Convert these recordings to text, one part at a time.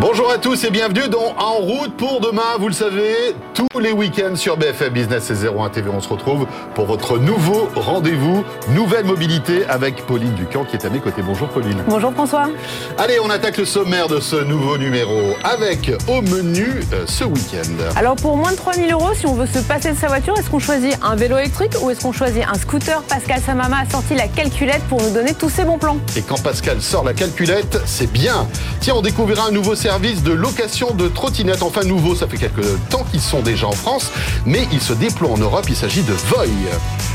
Bonjour à tous et bienvenue dans En route pour demain. Vous le savez, tous les week-ends sur BFM Business et 01 TV, on se retrouve pour votre nouveau rendez-vous, nouvelle mobilité avec Pauline Ducamp qui est à mes côtés. Bonjour Pauline. Bonjour François. Allez, on attaque le sommaire de ce nouveau numéro avec au menu euh, ce week-end. Alors pour moins de 3000 euros, si on veut se passer de sa voiture, est-ce qu'on choisit un vélo électrique ou est-ce qu'on choisit un scooter? Pascal Samama a sorti la calculette pour nous donner tous ses bons plans. Et quand Pascal sort la calculette, c'est bien. Tiens, on découvrira un nouveau service service de location de trottinettes. Enfin nouveau, ça fait quelques temps qu'ils sont déjà en France, mais ils se déploient en Europe. Il s'agit de Voy.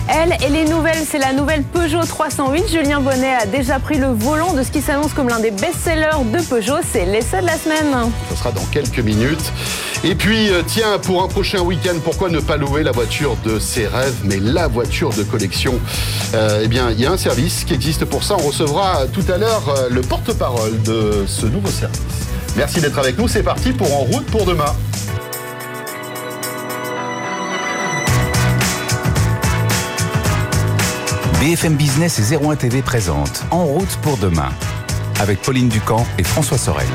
Elle et les nouvelles, c'est la nouvelle Peugeot 308. Julien Bonnet a déjà pris le volant de ce qui s'annonce comme l'un des best-sellers de Peugeot. C'est l'essai de la semaine. Ce sera dans quelques minutes. Et puis, euh, tiens, pour un prochain week-end, pourquoi ne pas louer la voiture de ses rêves, mais la voiture de collection? Euh, Eh bien, il y a un service qui existe pour ça. On recevra tout à l'heure euh, le porte-parole de ce nouveau service. Merci d'être avec nous. C'est parti pour En route pour demain. BFM Business et 01 TV présente En route pour demain avec Pauline Ducamp et François Sorel.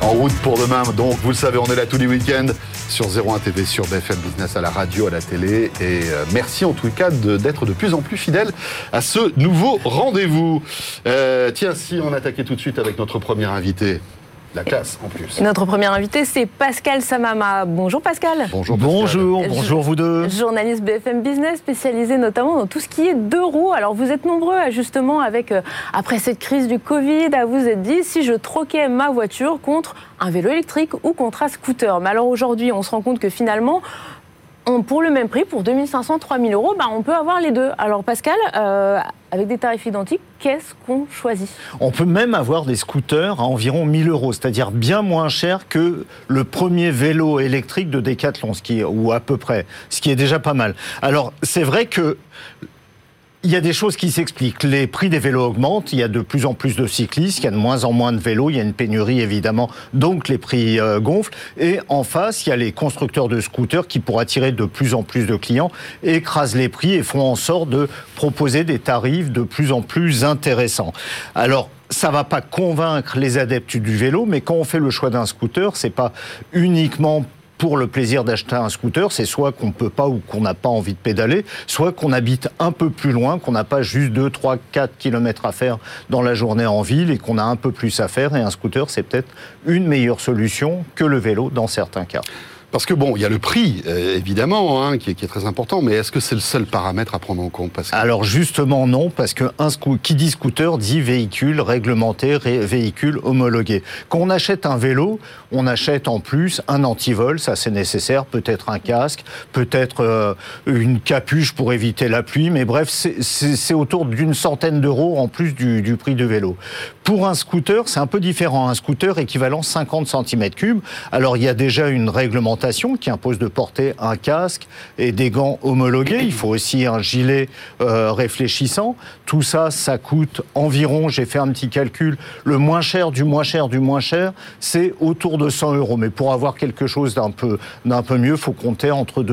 En route pour demain, donc vous le savez, on est là tous les week-ends sur 01 TV, sur BFM Business, à la radio, à la télé. Et euh, merci en tout cas d'être de, plus en plus fidèle à ce nouveau rendez-vous. Euh, tiens, si on attaquait tout de suite avec notre premier invité. La classe en plus. Notre premier invité, c'est Pascal Samama. Bonjour Pascal. Bonjour. Bonjour, bonjour vous deux. Journaliste BFM Business, spécialisé notamment dans tout ce qui est deux roues. Alors vous êtes nombreux à justement, avec, euh, après cette crise du Covid, à vous être dit si je troquais ma voiture contre un vélo électrique ou contre un scooter. Mais alors aujourd'hui, on se rend compte que finalement, pour le même prix, pour 2500, 3000 euros, bah, on peut avoir les deux. Alors Pascal, euh, avec des tarifs identiques, qu'est-ce qu'on choisit? On peut même avoir des scooters à environ 1000 euros, c'est-à-dire bien moins cher que le premier vélo électrique de Decathlon, ou à peu près, ce qui est déjà pas mal. Alors c'est vrai que il y a des choses qui s'expliquent. Les prix des vélos augmentent, il y a de plus en plus de cyclistes, il y a de moins en moins de vélos, il y a une pénurie évidemment, donc les prix euh, gonflent. Et en face, il y a les constructeurs de scooters qui, pour attirer de plus en plus de clients, écrasent les prix et font en sorte de proposer des tarifs de plus en plus intéressants. Alors, ça va pas convaincre les adeptes du vélo, mais quand on fait le choix d'un scooter, c'est pas uniquement pour le plaisir d'acheter un scooter, c'est soit qu'on peut pas ou qu'on n'a pas envie de pédaler, soit qu'on habite un peu plus loin, qu'on n'a pas juste 2, 3, 4 kilomètres à faire dans la journée en ville et qu'on a un peu plus à faire. Et un scooter, c'est peut-être une meilleure solution que le vélo dans certains cas. Parce que bon, il y a le prix, euh, évidemment, hein, qui, est, très important, mais est-ce que c'est le seul paramètre à prendre en compte? Alors justement non, parce que qui dit scooter dit véhicule réglementé, véhicule homologué. Quand on achète un vélo, on achète en plus un antivol, ça c'est nécessaire, peut-être un casque, peut-être euh, une capuche pour éviter la pluie, mais bref, c'est autour d'une centaine d'euros en plus du, du prix du vélo. Pour un scooter, c'est un peu différent. Un scooter équivalent 50 cm3. Alors il y a déjà une réglementation qui impose de porter un casque et des gants homologués. Il faut aussi un gilet euh, réfléchissant. Tout ça, ça coûte environ, j'ai fait un petit calcul, le moins cher du moins cher du moins cher, c'est autour de 100 euros. Mais pour avoir quelque chose d'un peu, d'un peu mieux, faut compter entre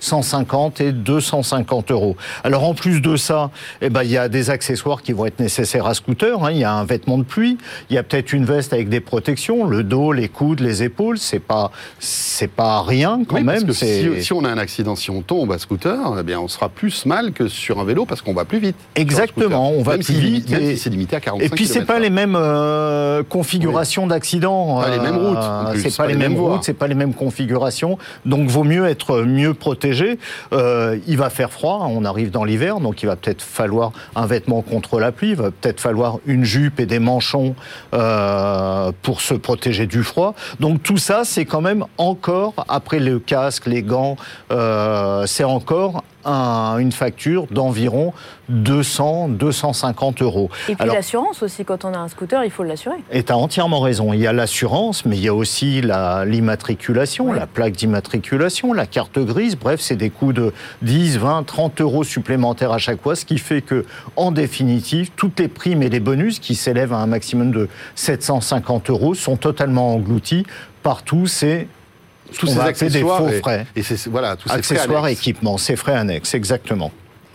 150 et 250 euros. Alors en plus de ça, eh ben, il y a des accessoires qui vont être nécessaires à scooter. Hein. Il y a un vêtement de pluie, il y a peut-être une veste avec des protections, le dos, les coudes, les épaules. C'est pas, c'est pas rien quand même. Parce que si, on a un accident, si on tombe à scooter, eh bien on sera plus mal que sur un vélo parce qu'on va plus vite. Exactement, on va plus vite. et... c'est limité à 45 Et puis c'est pas les mêmes euh, configurations d'accidents. Pas les mêmes routes. Euh, c'est pas, les mêmes, routes, c'est pas les mêmes configurations. Donc vaut mieux être mieux protégé. Euh, il va faire froid, on arrive dans l'hiver, donc il va peut-être falloir un vêtement contre la pluie, il va peut-être falloir une jupe et des manchons pour se protéger du froid. Donc tout ça, c'est quand même encore après le casque, les gants, euh, c'est encore une facture d'environ 200, 250 euros. Et puis l'assurance aussi, quand on a un scooter, il faut l'assurer. Et tu as entièrement raison. Il y a l'assurance, mais il y a aussi l'immatriculation, la, plaque d'immatriculation, la carte grise. Bref, c'est des coûts de 10, 20, 30 euros supplémentaires à chaque fois, ce qui fait que, en définitive, toutes les primes et les bonus qui s'élèvent à un maximum de 750 euros sont totalement engloutis par tous ces tous ces accessoires des faux frais. Et, voilà, tous ces accessoires, équipements, ces frais annexes, exactement.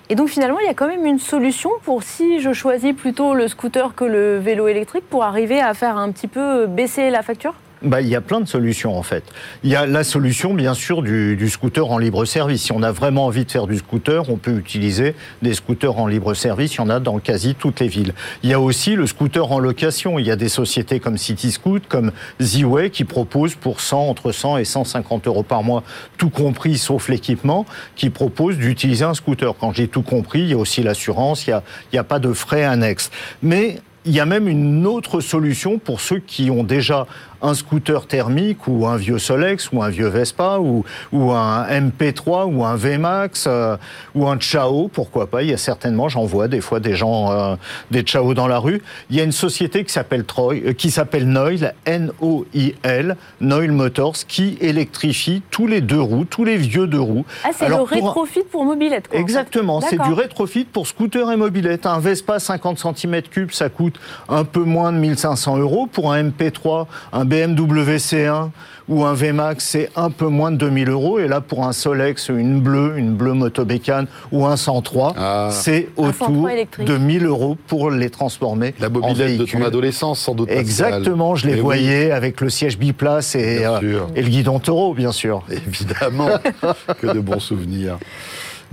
Et donc finalement, il y a quand même une solution pour si je choisis plutôt le scooter que le vélo électrique pour arriver à faire un petit peu baisser la facture? Bah, il y a plein de solutions en fait. Il y a la solution bien sûr du, scooter en libre service. Si on a vraiment envie de faire du scooter, on peut utiliser des scooters en libre service. Il y en a dans quasi toutes les villes. Il y a aussi le scooter en location. Il y a des sociétés comme CityScoot, comme Z-Way qui proposent pour 100, entre 100 et 150 euros par mois, tout compris sauf l'équipement, qui proposent d'utiliser un scooter. Quand j'ai tout compris, il y a aussi l'assurance, il n'y a, il a pas de frais annexes. Mais il y a même une autre solution pour ceux qui ont déjà un scooter thermique ou un vieux Solex ou un vieux Vespa ou, ou un MP3 ou un VMAX euh, ou un Chao, pourquoi pas. Il y a certainement, j'en vois des fois des gens, euh, des Chao dans la rue. Il y a une société qui s'appelle Troy, euh, qui s'appelle Noil, N-O-I-L, Noil Motors, qui électrifie tous les deux roues, tous les vieux deux roues. Ah, c'est le rétrofit pour mobilette. Quoi, Exactement, c'est du rétrofit pour scooter et mobilette. Un Vespa 50 cm3, ça coûte un peu moins de 1500 euros. Pour un MP3, un BMW C1 ou un VMAX, c'est un peu moins de 2000 euros. Et là, pour un Solex, une bleue, une bleue motobécane ou un 103, ah. c'est autour de 1000 euros pour les transformer. La mobilette de ton adolescence, sans doute. Exactement, je les voyais avec le siège biplace et, euh, et le guidon taureau, bien sûr. Évidemment, que de bons souvenirs.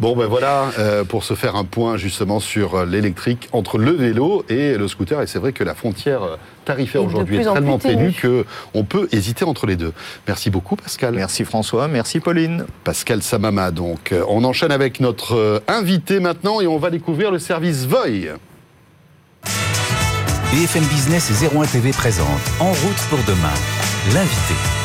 Bon, ben voilà, euh, pour se faire un point justement sur euh, l'électrique entre le vélo et le scooter. Et c'est vrai que la frontière euh, tarifaire aujourd'hui est tellement ténue qu'on peut hésiter entre les deux. Merci beaucoup, Pascal. Merci François, merci Pauline. Pascal Samama, donc. On enchaîne avec notre invité maintenant et on va découvrir le service Voy. BFM Business et 01 TV présente En route pour demain, l'invité.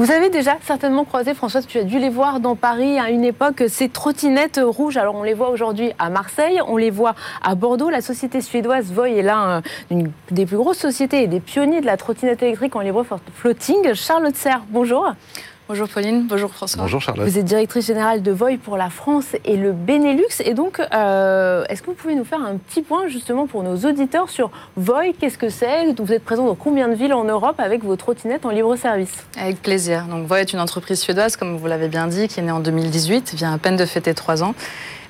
Vous avez déjà certainement croisé, Françoise, tu as dû les voir dans Paris à une époque, ces trottinettes rouges. Alors on les voit aujourd'hui à Marseille, on les voit à Bordeaux. La société suédoise Voy est l'un des plus grosses sociétés et des pionniers de la trottinette électrique en libre floating. Charlotte Serre, bonjour. Bonjour Pauline, bonjour François. Bonjour Charlotte. Vous êtes directrice générale de Voy pour la France et le Benelux. Et donc, euh, est-ce que vous pouvez nous faire un petit point justement pour nos auditeurs sur Voy Qu'est-ce que c'est? Vous êtes présent dans combien de villes en Europe avec vos trottinettes en libre service Avec plaisir. Donc Voy est une entreprise suédoise, comme vous l'avez bien dit, qui est née en 2018, vient à peine de fêter trois ans.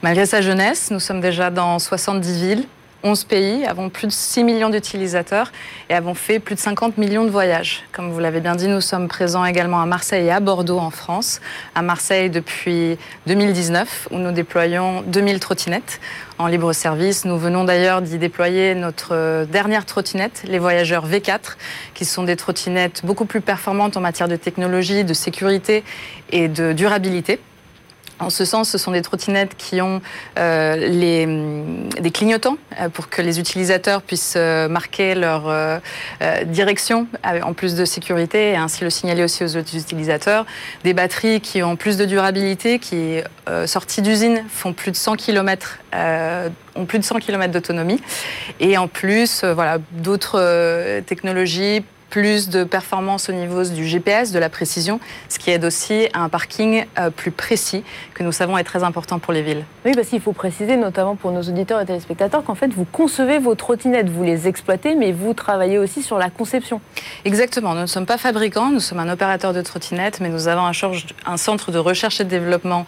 Malgré sa jeunesse, nous sommes déjà dans 70 villes 11 pays, avons plus de 6 millions d'utilisateurs et avons fait plus de 50 millions de voyages. Comme vous l'avez bien dit, nous sommes présents également à Marseille et à Bordeaux en France. À Marseille depuis 2019, où nous déployons 2000 trottinettes en libre service. Nous venons d'ailleurs d'y déployer notre dernière trottinette, les Voyageurs V4, qui sont des trottinettes beaucoup plus performantes en matière de technologie, de sécurité et de durabilité. En ce sens, ce sont des trottinettes qui ont euh, les, mm, des clignotants euh, pour que les utilisateurs puissent euh, marquer leur direction en plus de sécurité et ainsi le signaler aussi aux autres utilisateurs. Des batteries qui ont plus de durabilité, qui sorties d'usine font plus de 100 km, ont plus de 100 km d'autonomie et en plus, voilà, d'autres technologies plus de performance au niveau du GPS, de la précision, ce qui aide aussi à un parking euh, plus précis, que nous savons est très important pour les villes. Oui, parce qu'il faut préciser, notamment pour nos auditeurs et téléspectateurs, qu'en fait, vous concevez vos trottinettes, vous les exploitez, mais vous travaillez aussi sur la conception. Exactement. Nous ne sommes pas fabricants, nous sommes un opérateur de trottinettes, mais nous avons un, un centre de recherche et de développement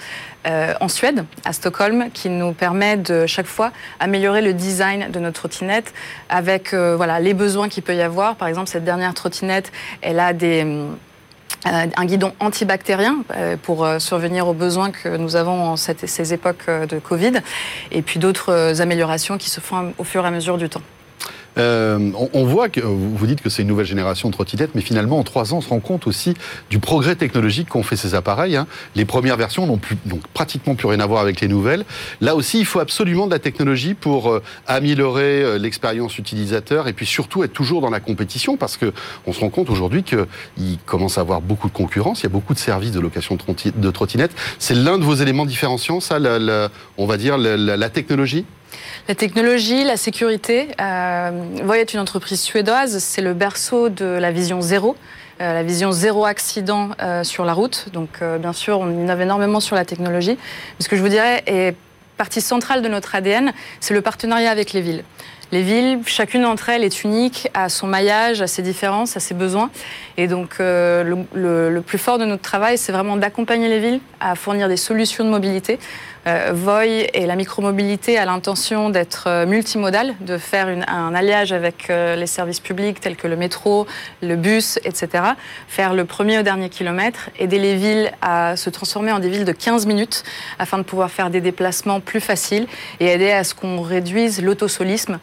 euh, en Suède, à Stockholm, qui nous permet de chaque fois améliorer le design de notre trottinette avec euh, voilà, les besoins qu'il peut y avoir. Par exemple, cette dernière trottinette, elle a euh, un guidon antibactérien pour survenir aux besoins que nous avons en ces époques de Covid, et puis d'autres améliorations qui se font au fur et à mesure du temps. Euh, on, voit que vous dites que c'est une nouvelle génération de trottinettes, mais finalement en trois ans, on se rend compte aussi du progrès technologique qu'ont fait ces appareils. Hein. Les premières versions n'ont donc pratiquement plus rien à voir avec les nouvelles. Là aussi, il faut absolument de la technologie pour euh, améliorer euh, l'expérience utilisateur et puis surtout être toujours dans la compétition, parce que on se rend compte aujourd'hui qu'il commence à avoir beaucoup de concurrence. Il y a beaucoup de services de location de trottinettes. C'est l'un de vos éléments différenciants, ça, on va dire la technologie? La technologie, la sécurité. Euh, Voy est une entreprise suédoise, c'est le berceau de la vision zéro. Euh, la vision zéro accident euh, sur la route. Donc, bien sûr, on innove énormément sur la technologie. Mais ce que je vous dirais est partie centrale de notre ADN, c'est le partenariat avec les villes. Les villes, chacune d'entre elles est unique à son maillage, à ses différences, à ses besoins. Et donc, le, le plus fort de notre travail, c'est vraiment d'accompagner les villes à fournir des solutions de mobilité euh, Voy et la micromobilité a l'intention d'être euh, multimodale, de faire un alliage avec euh, les services publics tels que le métro, le bus, etc. Faire le premier au dernier kilomètre, aider les villes à se transformer en des villes de 15 minutes afin de pouvoir faire des déplacements plus faciles et aider à ce qu'on réduise l'autosolisme.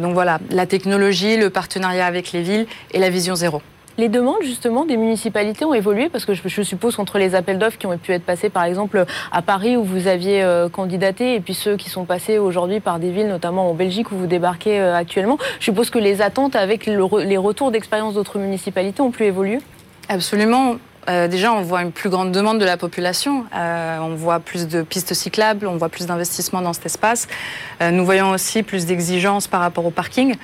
Donc voilà, la technologie, le partenariat avec les villes et la vision zéro. Les demandes justement des municipalités ont évolué parce que je, suppose qu'entre les appels d'offres qui ont pu être passés par exemple à Paris où vous aviez euh, candidaté et puis ceux qui sont passés aujourd'hui par des villes notamment en Belgique où vous débarquez euh, actuellement, je suppose que les attentes avec les retours d'expérience d'autres municipalités ont pu évoluer Absolument. Euh, déjà, on voit une plus grande demande de la population. Euh, on voit plus de pistes cyclables, on voit plus d'investissements dans cet espace. Euh, nous voyons aussi plus d'exigences par rapport au parking.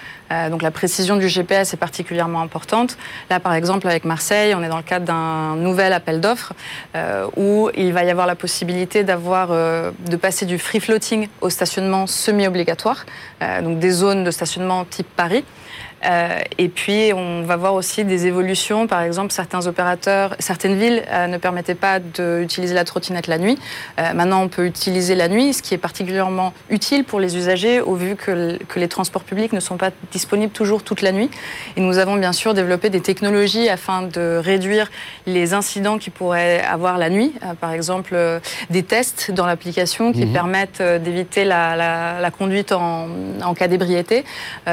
donc la précision du GPS est particulièrement importante. Là, par exemple, avec Marseille, on est dans le cadre d'un nouvel appel d'offres où il va y avoir la possibilité d'avoir, de passer du free floating au stationnement semi-obligatoire, donc des zones de stationnement type Paris. Euh, et puis, on va voir aussi des évolutions. Par exemple, certains opérateurs, certaines villes euh, ne permettaient pas d'utiliser la trottinette la nuit. Euh, maintenant, on peut utiliser la nuit, ce qui est particulièrement utile pour les usagers, au vu que, que, les transports publics ne sont pas disponibles toujours toute la nuit. Et nous avons bien sûr développé des technologies afin de réduire les incidents qui pourraient avoir la nuit. par exemple, des tests dans l'application qui mhm. permettent d'éviter la, la, la, conduite en, en cas d'ébriété,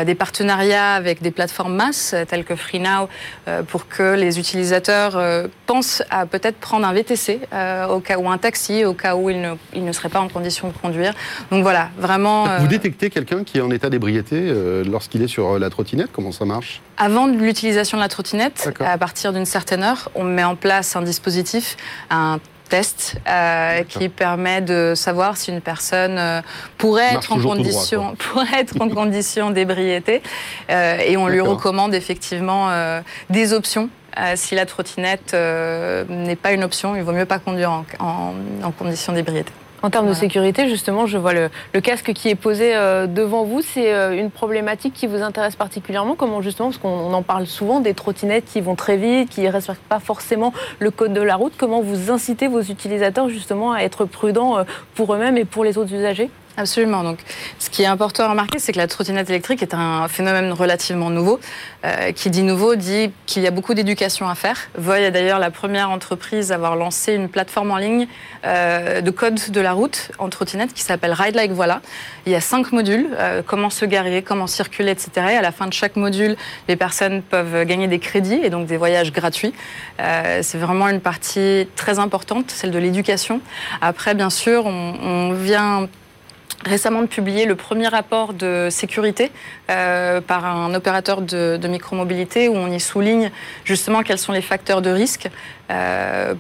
des partenariats avec des plateformes masse euh, telles que FreeNow euh, pour que les utilisateurs euh, pensent à peut-être prendre un VTC au cas ou un taxi au cas où ils ne, ils ne seraient pas en condition de conduire. Donc voilà, vraiment. Vous détectez quelqu'un qui est en état d'ébriété lorsqu'il est sur la trottinette? Comment ça marche? Avant l'utilisation de la trottinette, à partir d'une certaine heure, on met en place un dispositif, un test euh, qui permet de savoir si une personne euh, pourrait, être en condition, pourrait être en condition d'ébriété. Euh, et on lui recommande effectivement des options si la trottinette n'est pas une option, il vaut mieux pas conduire en, en, en condition d'ébriété. En termes de sécurité, justement, je vois le, casque qui est posé euh, devant vous. C'est euh, une problématique qui vous intéresse particulièrement? Comment justement, parce qu'on en parle souvent, des trottinettes qui vont très vite, qui ne respectent pas forcément le code de la route. Comment vous incitez vos utilisateurs justement à être prudents euh, pour eux-mêmes et pour les autres usagers? Absolument. Donc, ce qui est important à remarquer, c'est que la trottinette électrique est un phénomène relativement nouveau. Euh, qui dit nouveau dit qu'il y a beaucoup d'éducation à faire. Voy est d'ailleurs la première entreprise à avoir lancé une plateforme en ligne euh, de code de la route en trottinette qui s'appelle Ride Like Voilà. Il y a cinq modules euh, comment se garer, comment circuler, etc. Et à la fin de chaque module, les personnes peuvent gagner des crédits et donc des voyages gratuits. c'est vraiment une partie très importante, celle de l'éducation. Après, bien sûr, on, on vient récemment de publier le premier rapport de sécurité euh, par un opérateur de, de, micromobilité où on y souligne justement quels sont les facteurs de risque. Euh,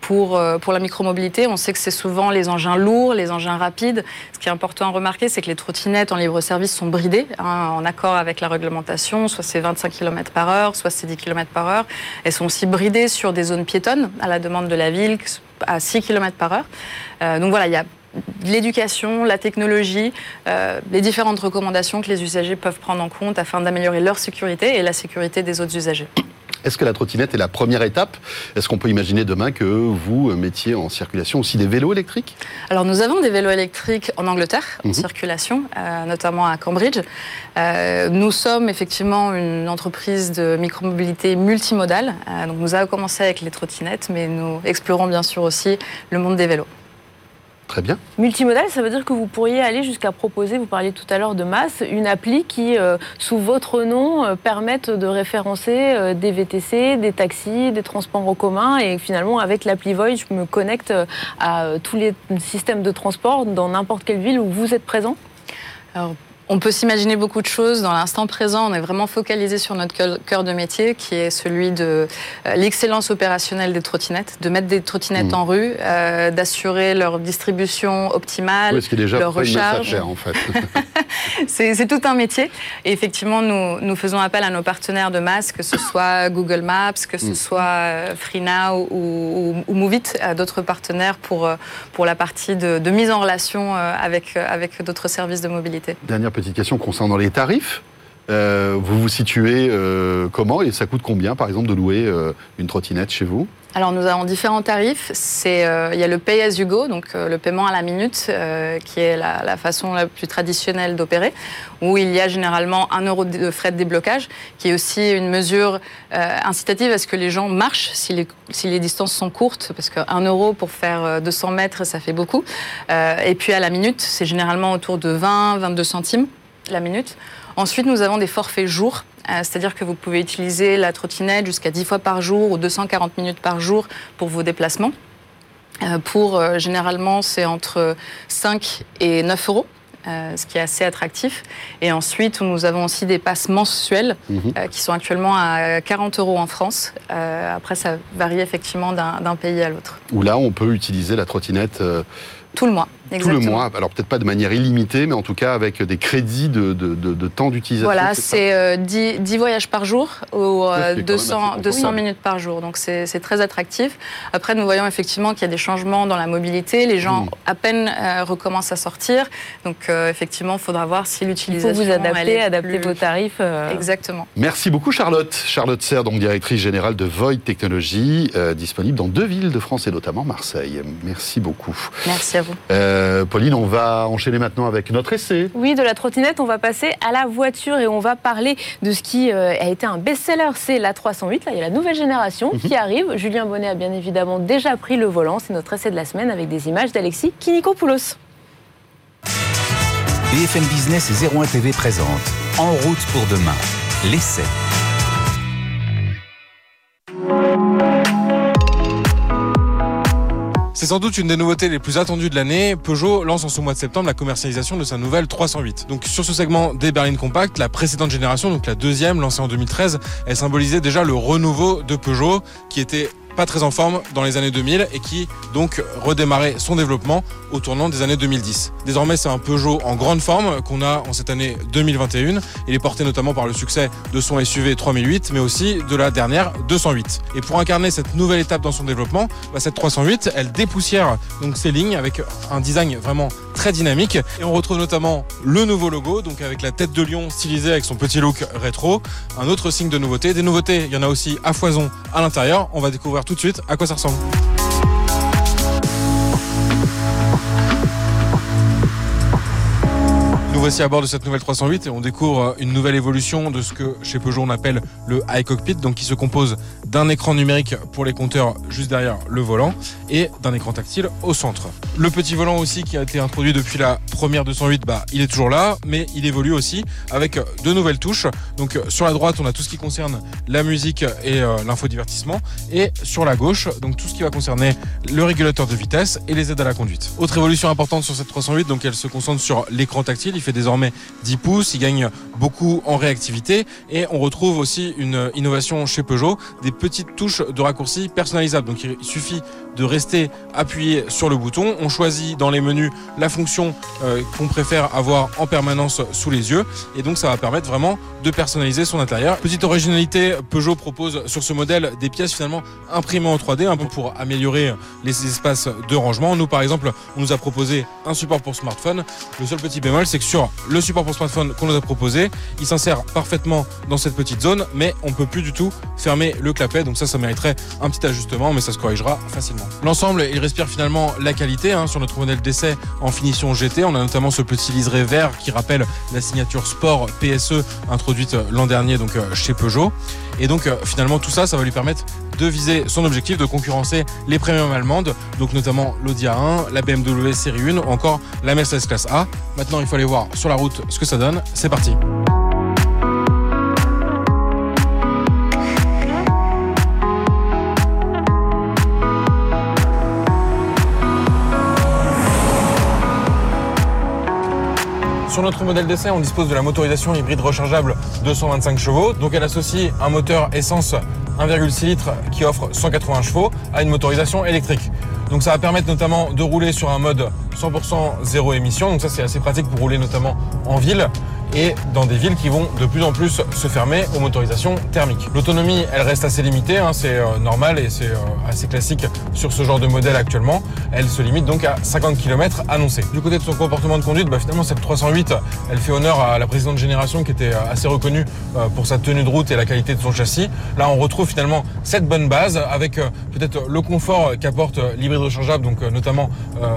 pour, euh, pour la micromobilité, on sait que c'est souvent les engins lourds, les engins rapides. Ce qui est important à remarquer, c'est que les trottinettes en libre service sont bridées hein, en accord avec la réglementation. Soit c'est 25 km par heure, soit c'est 10 km par heure. Elles sont aussi bridées sur des zones piétonnes à la demande de la ville à 6 km par heure. Donc voilà, il y a l'éducation, la technologie, euh, les différentes recommandations que les usagers peuvent prendre en compte afin d'améliorer leur sécurité et la sécurité des autres usagers. Est-ce que la trottinette est la première étape? Est-ce qu'on peut imaginer demain que vous mettiez en circulation aussi des vélos électriques? Alors nous avons des vélos électriques en Angleterre en mhm. circulation, euh, notamment à Cambridge. Euh, nous sommes effectivement une entreprise de micromobilité multimodale. donc nous avons commencé avec les trottinettes, mais nous explorons bien sûr aussi le monde des vélos. Très bien. Multimodal, ça veut dire que vous pourriez aller jusqu'à proposer, vous parliez tout à l'heure de masse, une appli qui, euh, sous votre nom, euh, permette de référencer euh, des VTC, des taxis, des transports en commun. Et finalement, avec l'appli Void, je me connecte à tous les systèmes de transport dans n'importe quelle ville où vous êtes présent? On peut s'imaginer beaucoup de choses. Dans l'instant présent, on est vraiment focalisé sur notre cœur de métier, qui est celui de euh, l'excellence opérationnelle des trottinettes, de mettre des trottinettes mmh. en rue, euh, d'assurer leur distribution optimale, oui, déjà leur recharge. en fait. c'est tout un métier. Et effectivement, nous, nous, faisons appel à nos partenaires de masse, que ce soit Google Maps, que ce mmh. soit euh, FreeNow ou, ou, Movit, d'autres partenaires pour, pour la partie de, mise en relation avec, avec d'autres services de mobilité. Dernière petite question concernant les tarifs. Euh, vous vous situez euh, comment et ça coûte combien, par exemple, de louer euh, une trottinette chez vous? Alors nous avons différents tarifs. C'est euh, il y a le pay as you go, donc euh, le paiement à la minute, euh, qui est la, la façon la plus traditionnelle d'opérer, où il y a généralement un euro de frais de déblocage, qui est aussi une mesure euh, incitative à ce que les gens marchent si les, si les distances sont courtes, parce qu'un euro pour faire euh, 200 mètres, ça fait beaucoup. Euh, et puis à la minute, c'est généralement autour de 20, 22 centimes la minute. Ensuite, nous avons des forfaits jours, euh, c'est-à-dire que vous pouvez utiliser la trottinette jusqu'à 10 fois par jour ou 240 minutes par jour pour vos déplacements. Euh, pour euh, généralement, c'est entre 5 et 9 euros. euh, ce qui est assez attractif. Et ensuite, nous avons aussi des passes mensuelles Mhm. euh, qui sont actuellement à 40 euros en France. Euh, après, ça varie effectivement d'un pays à l'autre. Où là, on peut utiliser la trottinette euh, Tout le mois, tout le mois. Alors peut-être pas de manière illimitée, mais en tout cas avec des crédits de, de- de- de temps d'utilisation. Voilà, c'est euh, 10, 10 voyages par jour ou Ouais, euh, c'est quand même 200, assez 200 confortable. minutes par jour. Donc c'est très attractif. Après, nous voyons effectivement qu'il y a des changements dans la mobilité. Les gens Mm. à peine euh, recommencent à sortir. Donc euh, effectivement, il faudra voir si Il l'utilisation faut vous adapter, adapter plus- vos tarifs. euh, Exactement. Merci beaucoup Charlotte. Charlotte Serre, donc directrice générale de Void Technologies, euh, disponible dans deux villes de France et notamment Marseille. Merci beaucoup. Merci à vous. Euh, Pauline, on va enchaîner maintenant avec notre essai. Oui, de la trottinette, on va passer à la voiture et on va parler de ce qui euh, a été un best-seller, c'est la 308. Là, il y a la nouvelle génération qui arrive. Julien Bonnet a bien évidemment déjà pris le volant. C'est notre essai de la semaine avec des images d'Alexis Kinikopoulos. BFM Business et 01 TV présente En route pour demain, l'essai. C'est sans doute une des nouveautés les plus attendues de l'année. Peugeot lance en ce mois de septembre la commercialisation de sa nouvelle 308. Donc sur ce segment des berlines compactes, la précédente génération, donc la deuxième, lancée en 2013, elle symbolisait déjà le renouveau de Peugeot qui était pas très en forme dans les années 2000 et qui donc redémarrait son développement au tournant des années 2010. Désormais, c'est un Peugeot en grande forme qu'on a en cette année 2021. Il est porté notamment par le succès de son SUV 3008, mais aussi de la dernière 208. Et pour incarner cette nouvelle étape dans son développement, bah, cette 308, elle dépoussière donc ses lignes avec un design vraiment très dynamique. Et on retrouve notamment le nouveau logo, donc avec la tête de lion stylisée avec son petit look rétro. Un autre signe de nouveauté. Des nouveautés, il y en a aussi à foison à l'intérieur. On va découvrir tout de suite à quoi ça ressemble? Voici à bord de cette nouvelle 308 et on découvre une nouvelle évolution de ce que chez Peugeot on appelle le high cockpit, donc qui se compose d'un écran numérique pour les compteurs juste derrière le volant et d'un écran tactile au centre. Le petit volant aussi qui a été introduit depuis la première 208, bah, il est toujours là, mais il évolue aussi avec de nouvelles touches. Donc sur la droite, on a tout ce qui concerne la musique et euh, l'infodivertissement et sur la gauche, donc tout ce qui va concerner le régulateur de vitesse et les aides à la conduite. Autre évolution importante sur cette 308, donc elle se concentre sur l'écran tactile. Il fait désormais 10 pouces, il gagne beaucoup en réactivité et on retrouve aussi une innovation chez Peugeot, des petites touches de raccourci personnalisables. Donc il suffit de rester appuyé sur le bouton. On choisit dans les menus la fonction euh, qu'on préfère avoir en permanence sous les yeux et donc ça va permettre vraiment de personnaliser son intérieur. Petite originalité, Peugeot propose sur ce modèle des pièces finalement imprimées en 3D un peu pour améliorer les espaces de rangement. Nous par exemple, on nous a proposé un support pour smartphone. Le seul petit bémol, c'est que sur le support pour smartphone qu'on nous a proposé, il s'insère parfaitement dans cette petite zone, mais on peut plus du tout fermer le clapet. Donc ça, ça mériterait un petit ajustement, mais ça se corrigera facilement. L'ensemble, il respire finalement la qualité hein, sur notre modèle d'essai en finition GT. On a notamment ce petit liseré vert qui rappelle la signature sport PSE introduite l'an dernier donc euh, chez Peugeot. Et donc euh, finalement tout ça, ça va lui permettre de viser son objectif de concurrencer les premium allemandes, donc notamment l'Audi A1, la BMW série 1 ou encore la Mercedes classe A. Maintenant, il faut aller voir sur la route ce que ça donne. C'est parti. Sur notre modèle d'essai, on dispose de la motorisation hybride rechargeable 225 chevaux. Donc elle associe un moteur essence 1,6 litres qui offre 180 chevaux à une motorisation électrique. Donc ça va permettre notamment de rouler sur un mode 100% zéro émission. Donc ça c'est assez pratique pour rouler notamment en ville. Et dans des villes qui vont de plus en plus se fermer aux motorisations thermiques. L'autonomie, elle reste assez limitée, hein, c'est euh, normal et c'est euh, assez classique sur ce genre de modèle actuellement. Elle se limite donc à 50 km annoncés. Du côté de son comportement de conduite, bah, finalement cette 308, elle fait honneur à la précédente génération qui était euh, assez reconnue pour sa tenue de route et la qualité de son châssis. Là, on retrouve finalement cette bonne base avec peut-être le confort qu'apporte l'hybride rechargeable, donc notamment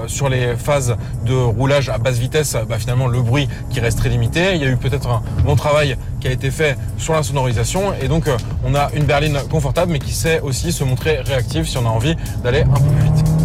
sur les phases de roulage à basse vitesse, bah, finalement le bruit qui reste très limité. Eu peut-être un bon travail qui a été fait sur la sonorisation et donc on a une berline confortable mais qui sait aussi se montrer réactive si on a envie d'aller un peu plus vite.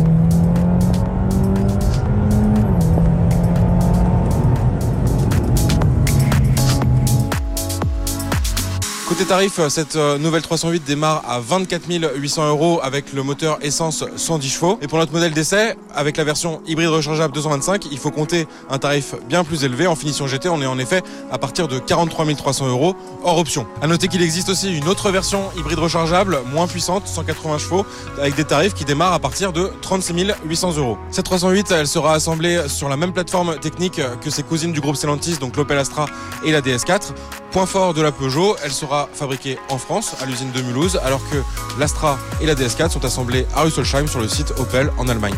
Côté tarif, cette euh, nouvelle 308 démarre à 24 800 euros avec le moteur essence 110 chevaux. Et pour notre modèle d'essai, avec la version hybride rechargeable 225, il faut compter un tarif bien plus élevé. En finition GT, on est en effet à partir de 43 300 euros hors option. À noter qu'il existe aussi une autre version hybride rechargeable, moins puissante, 180 chevaux, avec des tarifs qui démarrent à partir de 36 800 euros. Cette 308, elle sera assemblée sur la même plateforme technique que ses cousines du groupe Stellantis, donc l'Opel Astra et la DS4. Point fort de la Peugeot, elle sera fabriquée en France à l'usine de Mulhouse, alors que l'Astra et la DS4 sont assemblées à Rüsselsheim sur le site Opel en Allemagne.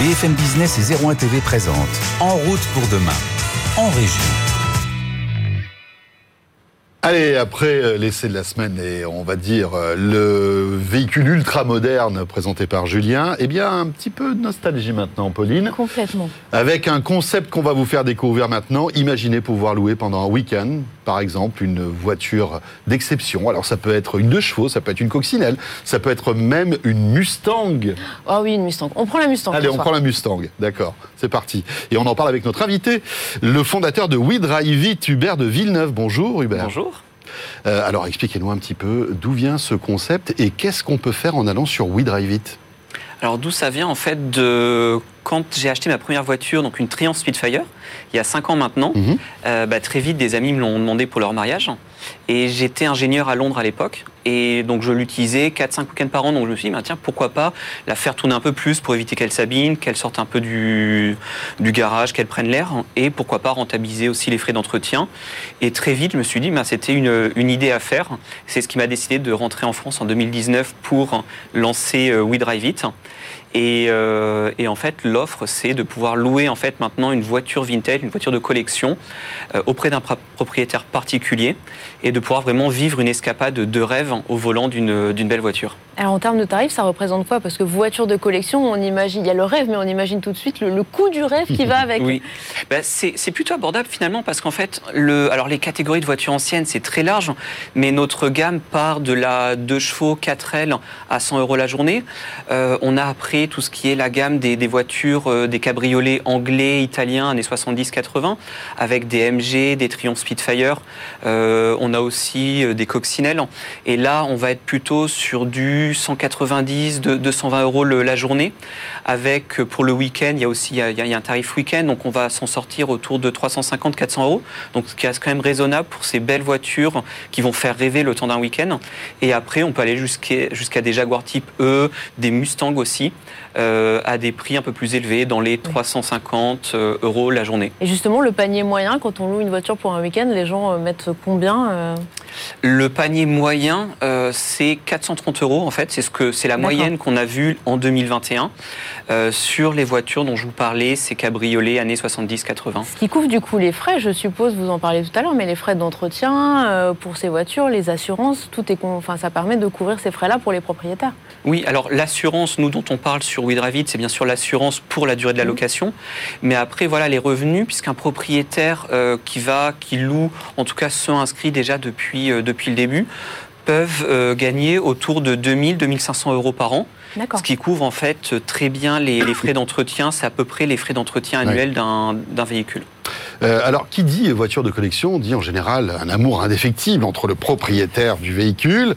BFM Business et 01 TV présente En route pour demain, en région. Allez, après euh, l'essai de la semaine et on va dire euh, le véhicule ultra moderne présenté par Julien, eh bien un petit peu de nostalgie maintenant, Pauline. Complètement. Avec un concept qu'on va vous faire découvrir maintenant. Imaginez pouvoir louer pendant un week-end, par exemple, une voiture d'exception. Alors ça peut être une deux chevaux, ça peut être une coccinelle, ça peut être même une Mustang. Ah oui, une Mustang. On prend la Mustang. Allez, on prend la Mustang. D'accord, c'est parti. Et on en parle avec notre invité, le fondateur de We Drive It, Hubert de Villeneuve. Bonjour Hubert. Bonjour. Euh, alors expliquez-nous un petit peu d'où vient ce concept et qu'est-ce qu'on peut faire en allant sur We Drive It Alors d'où ça vient en fait de quand j'ai acheté ma première voiture, donc une Triumph Spitfire, il y a 5 ans maintenant, Mhm. euh, bah, très vite des amis me l'ont demandé pour leur mariage. Et j'étais ingénieur à Londres à l'époque. Et donc je l'utilisais 4-5 week-ends par an. Donc je me suis dit, bah, tiens, pourquoi pas la faire tourner un peu plus pour éviter qu'elle s'abîme, qu'elle sorte un peu du, du garage, qu'elle prenne l'air. Et pourquoi pas rentabiliser aussi les frais d'entretien. Et très vite, je me suis dit, bah, c'était une, une idée à faire. C'est ce qui m'a décidé de rentrer en France en 2019 pour lancer euh, We Drive It. Et, euh, et en fait, l'offre, c'est de pouvoir louer en fait maintenant une voiture vintage, une voiture de collection, euh, auprès d'un propriétaire particulier, et de pouvoir vraiment vivre une escapade de rêve au volant d'une belle voiture. Alors en termes de tarifs, ça représente quoi? Parce que voiture de collection, on imagine, il y a le rêve, mais on imagine tout de suite le, le coût du rêve qui va avec. Oui, Ben, c'est plutôt abordable finalement parce qu'en fait, le, alors les catégories de voitures anciennes, c'est très large, mais notre gamme part de la 2 chevaux 4L à 100 euros la journée. Euh, on a après tout ce qui est la gamme des, des voitures, euh, des cabriolets anglais, italiens, années 70-80, avec des MG, des Triumph Spitfire. Euh, on a aussi des coccinelles. Et là, on va être plutôt sur du 190, de 220 euros la journée. Avec, euh, pour le week-end, il y a aussi un tarif week-end, donc on va s'en sortir autour de 350-400 euros. Donc ce qui reste quand même raisonnable pour ces belles voitures qui vont faire rêver le temps d'un week-end. Et après, on peut aller jusqu'à jusqu'à des Jaguar type E, des Mustang aussi, euh, à des prix un peu plus élevés, dans les 350 euh, euros la journée. Et justement, le panier moyen, quand on loue une voiture pour un week-end, les gens euh, mettent combien euh Le panier moyen, euh, c'est 430 euros en fait. C'est ce que c'est la moyenne qu'on a vue en 2021 euh, sur les voitures dont je vous parlais, ces cabriolets années 70-80. Ce qui couvre du coup les frais, je suppose, vous en parlez tout à l'heure, mais les frais d'entretien pour ces voitures, les assurances, tout est, enfin, ça permet de couvrir ces frais-là pour les propriétaires. Oui, alors l'assurance, nous dont on parle sur C'est bien sûr l'assurance pour la durée de la Mhm. location. Mais après, voilà les revenus, puisqu'un propriétaire euh, qui va, qui loue, en tout cas ceux inscrits déjà depuis, euh, depuis le début, peuvent euh, gagner autour de 2000-2500 euros par an. Ce qui couvre en fait très bien les, les frais d'entretien. C'est à peu près les frais d'entretien annuels d'un d'un véhicule. Euh, alors, qui dit voiture de collection dit en général un amour indéfectible entre le propriétaire du véhicule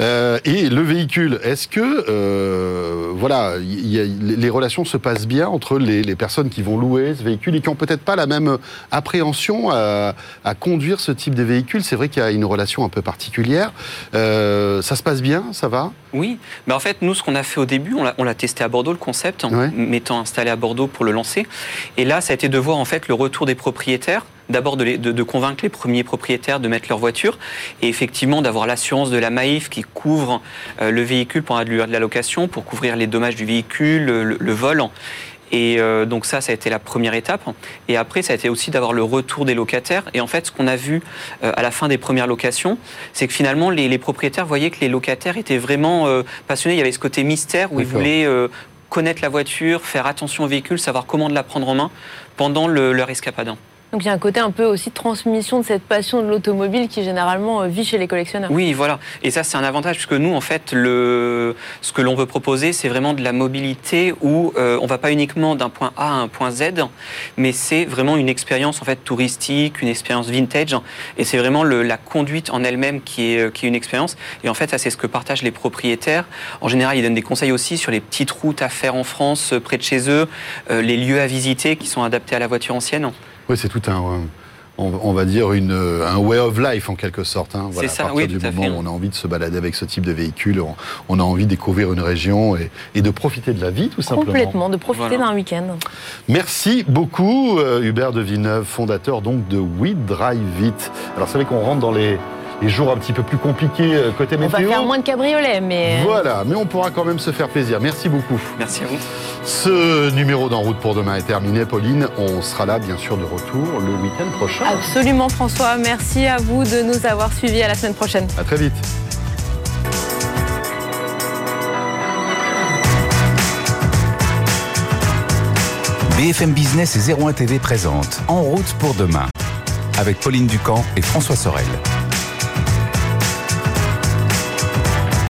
euh, et le véhicule. Est-ce que, euh, voilà, les relations se passent bien entre les, personnes qui vont louer ce véhicule et qui ont peut-être pas la même appréhension à, conduire ce type de véhicule? C'est vrai qu'il y a une relation un peu particulière. Ça se passe bien? Ça va? Oui. Mais en fait, nous, ce qu'on a fait au début, on l'a testé à Bordeaux, le concept, en ouais. mettant installé à Bordeaux pour le lancer. Et là, ça a été de voir en fait le retour des propriétaires d'abord de, de, de, convaincre les premiers propriétaires de mettre leur voiture et effectivement d'avoir l'assurance de la Maïf qui couvre euh, le véhicule pendant la durée de la location pour couvrir les dommages du véhicule, le, le vol. Et euh, donc ça, ça a été la première étape. Et après, ça a été aussi d'avoir le retour des locataires. Et en fait, ce qu'on a vu euh, à la fin des premières locations, c'est que finalement, les, les, propriétaires voyaient que les locataires étaient vraiment euh, passionnés. Il y avait ce côté mystère où ils voulaient connaître la voiture, faire attention au véhicule, savoir comment de la prendre en main pendant le, leur escapade. Donc il y a un côté un peu aussi de transmission de cette passion de l'automobile qui généralement vit chez les collectionneurs. Oui, voilà. Et ça, c'est un avantage puisque nous, en fait, le... ce que l'on veut proposer, c'est vraiment de la mobilité où euh, on va pas uniquement d'un point A à un point Z, mais c'est vraiment une expérience en fait touristique, une expérience vintage. Et c'est vraiment la conduite en elle-même qui est, qui est une expérience. Et en fait, ça, c'est ce que partagent les propriétaires. En général, ils donnent des conseils aussi sur les petites routes à faire en France, près de chez eux, euh, les lieux à visiter qui sont adaptés à la voiture ancienne. Oui, c'est tout un, on, on, va dire une, un way of life en quelque sorte. Hein. Voilà, ça, à partir oui, du moment où on a envie de se balader avec ce type de véhicule, on, on a envie de découvrir une région et, et, de profiter de la vie tout simplement. Complètement, de profiter voilà. d'un week-end. Merci beaucoup euh, Hubert de Villeneuve, fondateur donc de We Drive It. Alors c'est vrai qu'on rentre dans les les jours un petit peu plus compliqués euh, côté météo. On va faire moins de cabriolets, mais... Voilà, mais on pourra quand même se faire plaisir. Merci beaucoup. Merci à vous. Ce numéro d'En route pour demain est terminé. Pauline, on sera là bien sûr de retour le week-end prochain. Absolument François, merci à vous de nous avoir suivis. À la semaine prochaine. À très vite. BFM Business et 01 TV présente En route pour demain avec Pauline Ducamp et François Sorel.